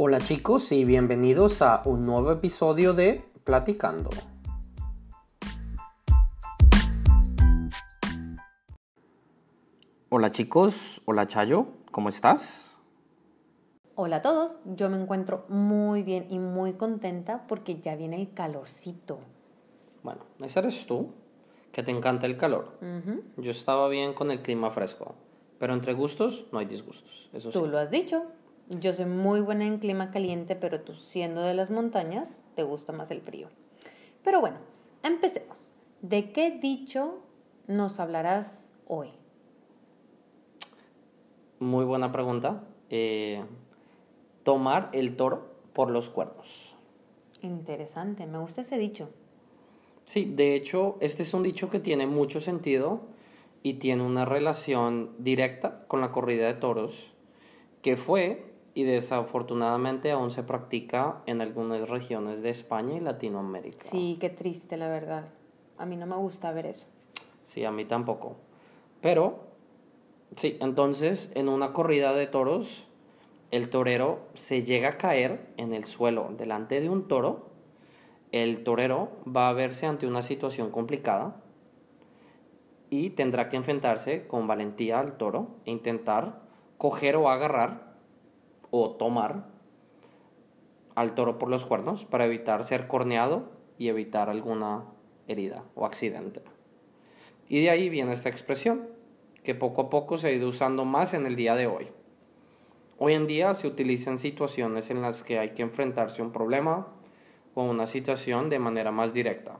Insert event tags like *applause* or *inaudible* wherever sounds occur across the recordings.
Hola chicos y bienvenidos a un nuevo episodio de Platicando. Hola chicos, hola Chayo, ¿cómo estás? Hola a todos, yo me encuentro muy bien y muy contenta porque ya viene el calorcito. Bueno, ese eres tú, que te encanta el calor. Yo estaba bien con el clima fresco, pero entre gustos no hay disgustos. Eso Tú sí. lo has dicho. Yo soy muy buena en clima caliente, pero tú siendo de las montañas, te gusta más el frío. Pero bueno, empecemos. ¿De qué dicho nos hablarás hoy? Muy buena pregunta. Eh, tomar el toro por los cuernos. Interesante, me gusta ese dicho. Sí, de hecho, este es un dicho que tiene mucho sentido y tiene una relación directa con la corrida de toros, que fue y desafortunadamente aún se practica en algunas regiones de España y Latinoamérica. Sí, qué triste, la verdad. A mí no me gusta ver eso. Sí, a mí tampoco. Pero, sí, entonces en una corrida de toros, el torero se llega a caer en el suelo delante de un toro. El torero va a verse ante una situación complicada y tendrá que enfrentarse con valentía al toro e intentar coger o agarrar o tomar al toro por los cuernos para evitar ser corneado y evitar alguna herida o accidente. Y de ahí viene esta expresión, que poco a poco se ha ido usando más en el día de hoy. Hoy en día se utiliza en situaciones en las que hay que enfrentarse a un problema o una situación de manera más directa,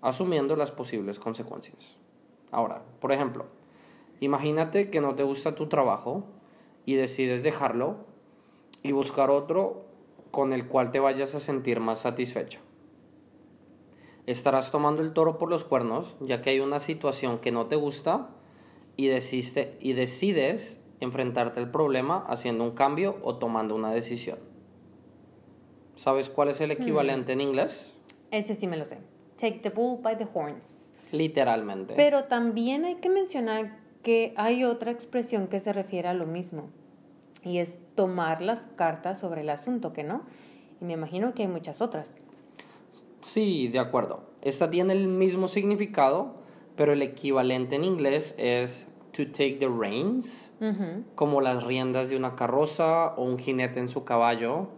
asumiendo las posibles consecuencias. Ahora, por ejemplo, imagínate que no te gusta tu trabajo y decides dejarlo y buscar otro con el cual te vayas a sentir más satisfecho. Estarás tomando el toro por los cuernos, ya que hay una situación que no te gusta y, desiste, y decides enfrentarte al problema haciendo un cambio o tomando una decisión. ¿Sabes cuál es el equivalente en inglés? Ese sí me lo sé. Take the bull by the horns. Literalmente. Pero también hay que mencionar que hay otra expresión que se refiere a lo mismo y es tomar las cartas sobre el asunto, ¿que no? Y me imagino que hay muchas otras. Sí, de acuerdo. Esta tiene el mismo significado, pero el equivalente en inglés es to take the reins, como las riendas de una carroza o un jinete en su caballo.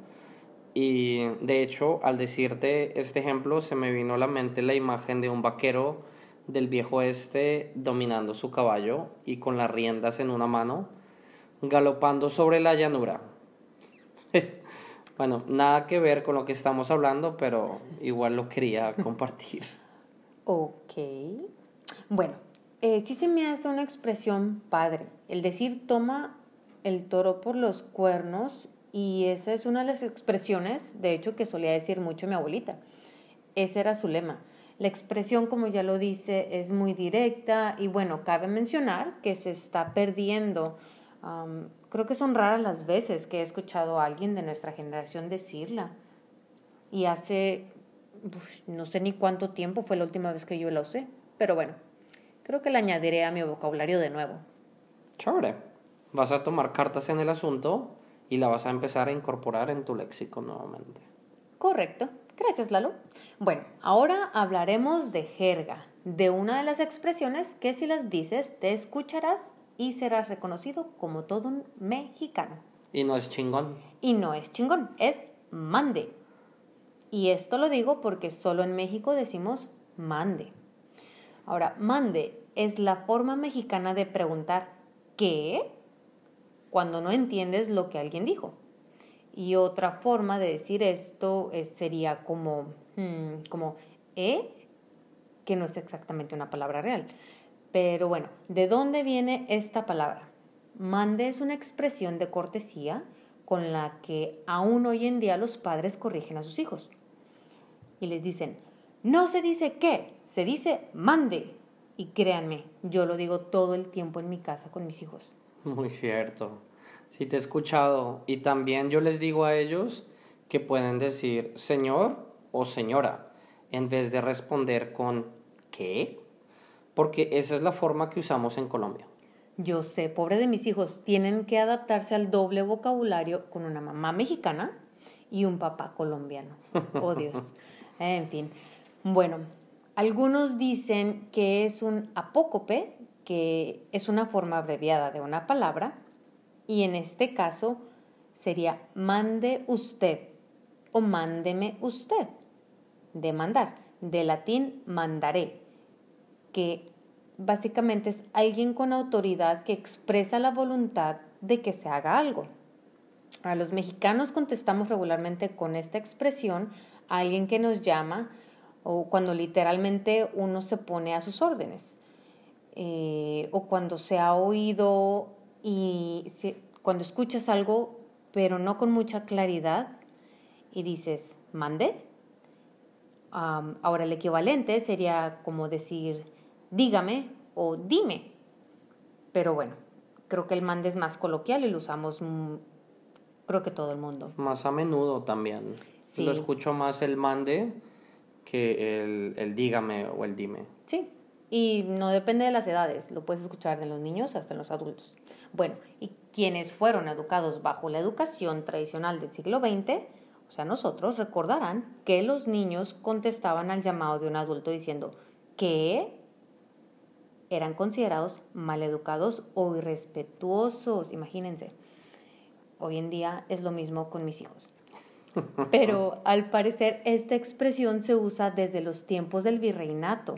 Y de hecho, al decirte este ejemplo, se me vino a la mente la imagen de un vaquero del viejo este dominando su caballo y con las riendas en una mano, galopando sobre la llanura. *laughs* bueno, nada que ver con lo que estamos hablando, pero igual lo quería *laughs* compartir. Ok. Bueno, eh, sí se me hace una expresión padre. El decir toma el toro por los cuernos y esa es una de las expresiones, de hecho, que solía decir mucho mi abuelita. Ese era su lema. La expresión, como ya lo dice, es muy directa y bueno, cabe mencionar que se está perdiendo. Creo que son raras las veces que he escuchado a alguien de nuestra generación decirla. Y hace, uf, no sé ni cuánto tiempo fue la última vez que yo la usé, pero bueno, creo que la añadiré a mi vocabulario de nuevo. Chévere. Vas a tomar cartas en el asunto y la vas a empezar a incorporar en tu léxico nuevamente. Correcto. Gracias, Lalo. Bueno, ahora hablaremos de jerga, de una de las expresiones que si las dices te escucharás y serás reconocido como todo un mexicano. Y no es chingón. Y no es chingón, es mande. Y esto lo digo porque solo en México decimos mande. Ahora, mande es la forma mexicana de preguntar ¿qué? cuando no entiendes lo que alguien dijo. Y otra forma de decir esto es- sería como, hmm, como ¿eh? que no es exactamente una palabra real. Pero bueno, ¿de dónde viene esta palabra? Mande es una expresión de cortesía con la que aún hoy en día los padres corrigen a sus hijos. Y les dicen, no se dice qué, se dice mande. Y créanme, yo lo digo todo el tiempo en mi casa con mis hijos. Muy cierto. Sí te he escuchado. Y también yo les digo a ellos que pueden decir señor o señora en vez de responder con ¿qué? Porque esa es la forma que usamos en Colombia. Yo sé, pobre de mis hijos, tienen que adaptarse al doble vocabulario con una mamá mexicana y un papá colombiano. *laughs* Oh Dios. En fin. Bueno, algunos dicen que es un apócope, que es una forma abreviada de una palabra, y en este caso sería mande usted o mándeme usted, de mandar, de latín mandaré, que básicamente es alguien con autoridad que expresa la voluntad de que se haga algo. A los mexicanos contestamos regularmente con esta expresión a alguien que nos llama o cuando literalmente uno se pone a sus órdenes. Eh, o cuando se ha oído y cuando escuchas algo pero no con mucha claridad y dices, mande. ahora el equivalente sería como decir, dígame o dime. Pero bueno, creo que el mande es más coloquial y lo usamos, creo que todo el mundo. Más a menudo también. Lo escucho más el mande que el, el dígame o el dime. Sí, y no depende de las edades, lo puedes escuchar de los niños hasta en los adultos. Bueno, y quienes fueron educados bajo la educación tradicional del siglo XX, o sea, nosotros recordarán que los niños contestaban al llamado de un adulto diciendo que eran considerados maleducados o irrespetuosos, imagínense. Hoy en día es lo mismo con mis hijos. Pero *laughs* al parecer esta expresión se usa desde los tiempos del virreinato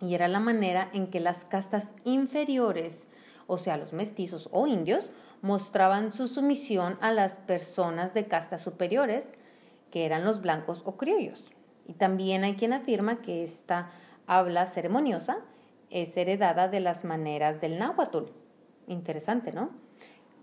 y era la manera en que las castas inferiores, o sea, los mestizos o indios, mostraban su sumisión a las personas de castas superiores, que eran los blancos o criollos. Y también hay quien afirma que esta habla ceremoniosa es heredada de las maneras del náhuatl. Interesante, ¿no?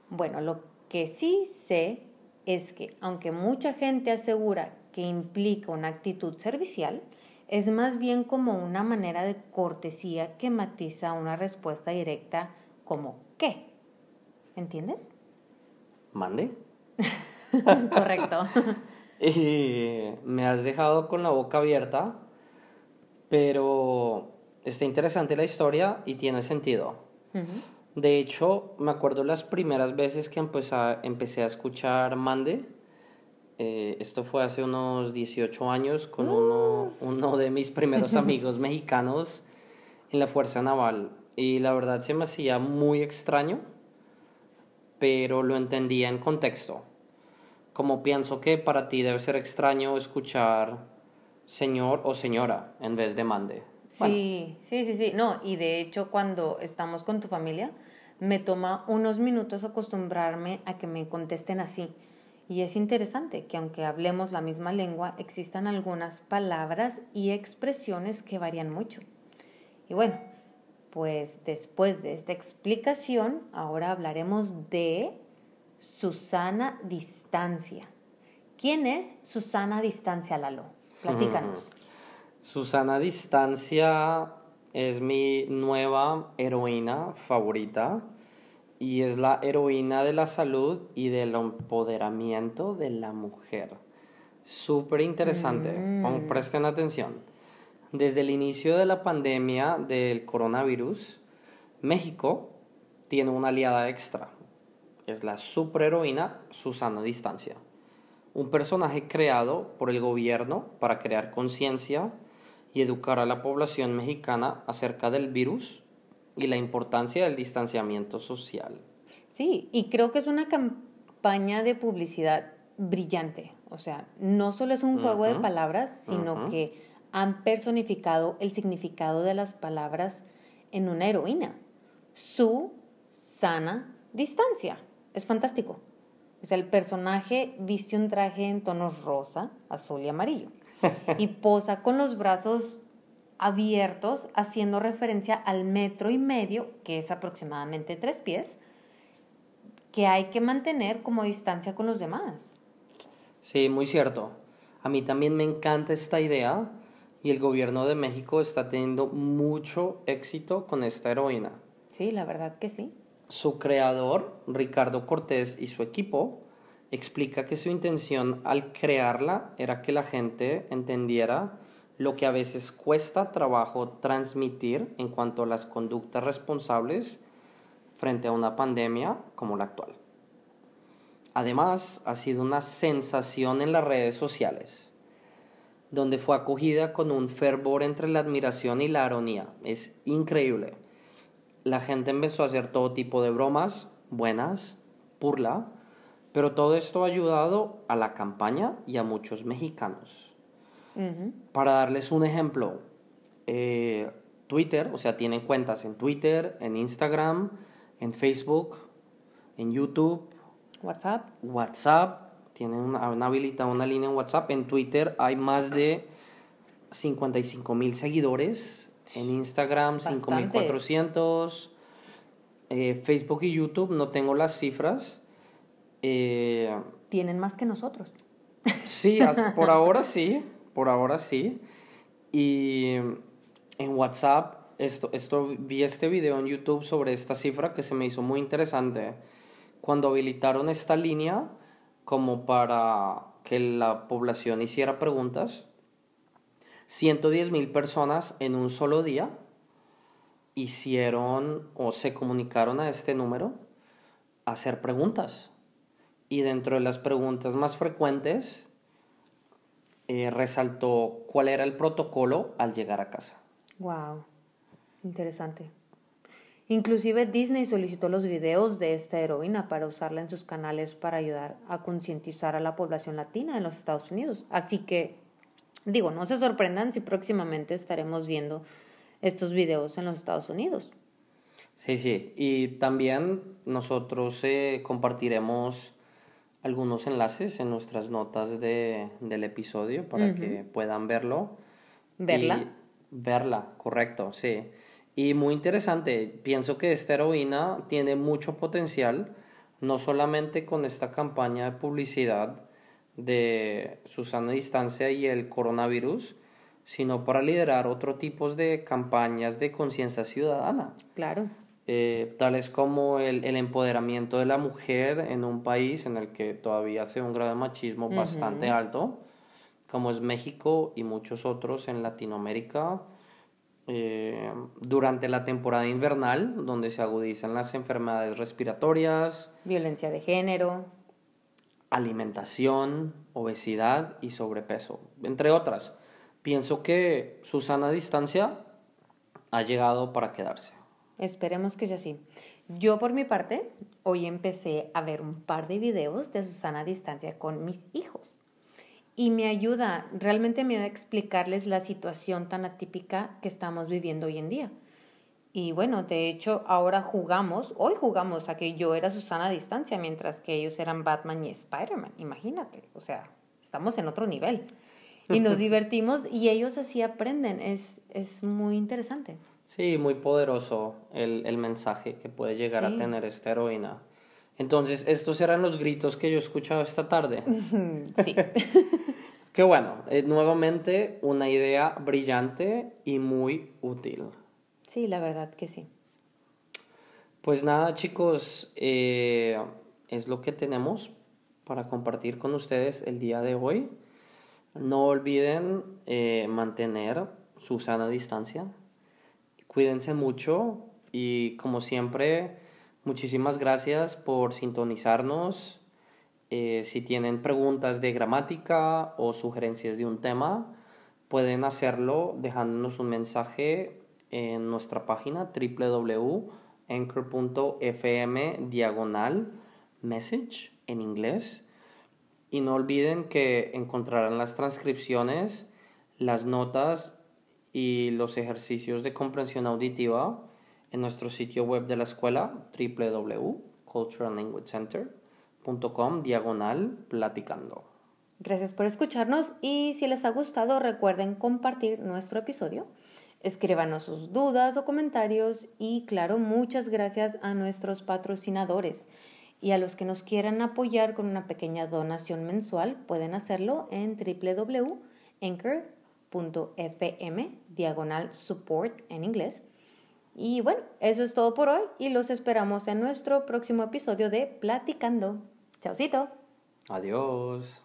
Bueno, lo que sí sé es que aunque mucha gente asegura que implica una actitud servicial, es más bien como una manera de cortesía que matiza una respuesta directa como ¿qué? ¿Entiendes? Mande. *laughs* Correcto. y *laughs* me has dejado con la boca abierta, pero está interesante la historia y tiene sentido. De hecho, me acuerdo las primeras veces que empecé a, empecé a escuchar Mande. Eh, esto fue hace unos 18 años con uno, uh. uno de mis primeros *laughs* amigos mexicanos en la Fuerza Naval. Y la verdad se me hacía muy extraño, pero lo entendía en contexto. Como pienso que para ti debe ser extraño escuchar señor o señora en vez de mande. Sí, sí, sí, sí. No, y de hecho cuando estamos con tu familia, me toma unos minutos acostumbrarme a que me contesten así. Y es interesante que aunque hablemos la misma lengua, existan algunas palabras y expresiones que varían mucho. Y bueno, pues después de esta explicación, ahora hablaremos de Susana Distancia. ¿Quién es Susana Distancia, Lalo? Platícanos. Susana Distancia es mi nueva heroína favorita y es la heroína de la salud y del empoderamiento de la mujer. Súper interesante, mm. presten atención. Desde el inicio de la pandemia del coronavirus, México tiene una aliada extra. Es la superheroína Susana Distancia, un personaje creado por el gobierno para crear conciencia, y educar a la población mexicana acerca del virus y la importancia del distanciamiento social. Sí, y creo que es una campaña de publicidad brillante. O sea, no solo es un juego de palabras, sino que han personificado el significado de las palabras en una heroína. Su sana distancia. Es fantástico. O sea, el personaje viste un traje en tonos rosa, azul y amarillo y posa con los brazos abiertos, haciendo referencia al metro y medio, que es aproximadamente tres pies, que hay que mantener como distancia con los demás. Sí, muy cierto. A mí también me encanta esta idea y el gobierno de México está teniendo mucho éxito con esta heroína. Sí, la verdad que sí. Su creador, Ricardo Cortés, y su equipo explica que su intención al crearla era que la gente entendiera lo que a veces cuesta trabajo transmitir en cuanto a las conductas responsables frente a una pandemia como la actual. Además, ha sido una sensación en las redes sociales, donde fue acogida con un fervor entre la admiración y la ironía. Es increíble. La gente empezó a hacer todo tipo de bromas, buenas, burla, pero todo esto ha ayudado a la campaña y a muchos mexicanos. Para darles un ejemplo, eh, Twitter, o sea, tienen cuentas en Twitter, en Instagram, en Facebook, en YouTube. WhatsApp. WhatsApp, tienen una, una habilitada una línea en WhatsApp. En Twitter hay más de 55 mil seguidores. En Instagram, 5400. Eh, Facebook y YouTube, no tengo las cifras. Eh, tienen más que nosotros. Sí, *laughs* por ahora sí por ahora sí. Y en WhatsApp, esto, esto, vi este video en YouTube sobre esta cifra que se me hizo muy interesante. Cuando habilitaron esta línea como para que la población hiciera preguntas, 110 mil personas en un solo día hicieron o se comunicaron a este número a hacer preguntas. Y dentro de las preguntas más frecuentes eh, resaltó cuál era el protocolo al llegar a casa. Wow, interesante. Inclusive Disney solicitó los videos de esta heroína para usarla en sus canales para ayudar a concientizar a la población latina en los Estados Unidos. Así que, digo, no se sorprendan si próximamente estaremos viendo estos videos en los Estados Unidos. Sí, sí. Y también nosotros eh, compartiremos algunos enlaces en nuestras notas de, del episodio para que puedan verlo. ¿Verla? verla, correcto, sí. Y muy interesante, pienso que esta heroína tiene mucho potencial, no solamente con esta campaña de publicidad de Susana Distancia y el coronavirus, sino para liderar otro tipo de campañas de conciencia ciudadana. Claro eh, tales como el, el, empoderamiento de la mujer en un país en el que todavía hace un grado de machismo bastante alto, como es México y muchos otros en Latinoamérica. Eh, durante la temporada invernal, donde se agudizan las enfermedades respiratorias, violencia de género, alimentación, obesidad y sobrepeso, entre otras. Pienso que Susana Distancia ha llegado para quedarse. Esperemos que sea así. Yo por mi parte, hoy empecé a ver un par de videos de Susana a distancia con mis hijos. Y me ayuda, realmente me va a explicarles la situación tan atípica que estamos viviendo hoy en día. Y bueno, de hecho, ahora jugamos, hoy jugamos a que yo era Susana a distancia, mientras que ellos eran Batman y Spider-Man. Imagínate, o sea, estamos en otro nivel. Y nos *laughs* divertimos y ellos así aprenden. Es, es muy interesante. Sí, muy poderoso el, el mensaje que puede llegar a tener esta heroína. Entonces, estos eran los gritos que yo he escuchado esta tarde. *laughs* Sí. *laughs* Qué bueno, eh, nuevamente una idea brillante y muy útil. Sí, la verdad que sí. Pues nada, chicos, eh, es lo que tenemos para compartir con ustedes el día de hoy. No olviden eh, mantener su sana distancia, Cuídense mucho y como siempre, muchísimas gracias por sintonizarnos. Eh, si tienen preguntas de gramática o sugerencias de un tema, pueden hacerlo dejándonos un mensaje en nuestra página www.anchor.fm diagonal message en inglés. Y no olviden que encontrarán las transcripciones, las notas y los ejercicios de comprensión auditiva en nuestro sitio web de la escuela www.culturallanguagecenter.com diagonal platicando. Gracias por escucharnos y si les ha gustado recuerden compartir nuestro episodio. Escríbanos sus dudas o comentarios y claro, muchas gracias a nuestros patrocinadores. Y a los que nos quieran apoyar con una pequeña donación mensual pueden hacerlo en www.anchor.com fm diagonal support en inglés. Y bueno, eso es todo por hoy y los esperamos en nuestro próximo episodio de Platicando. Chaucito. Adiós.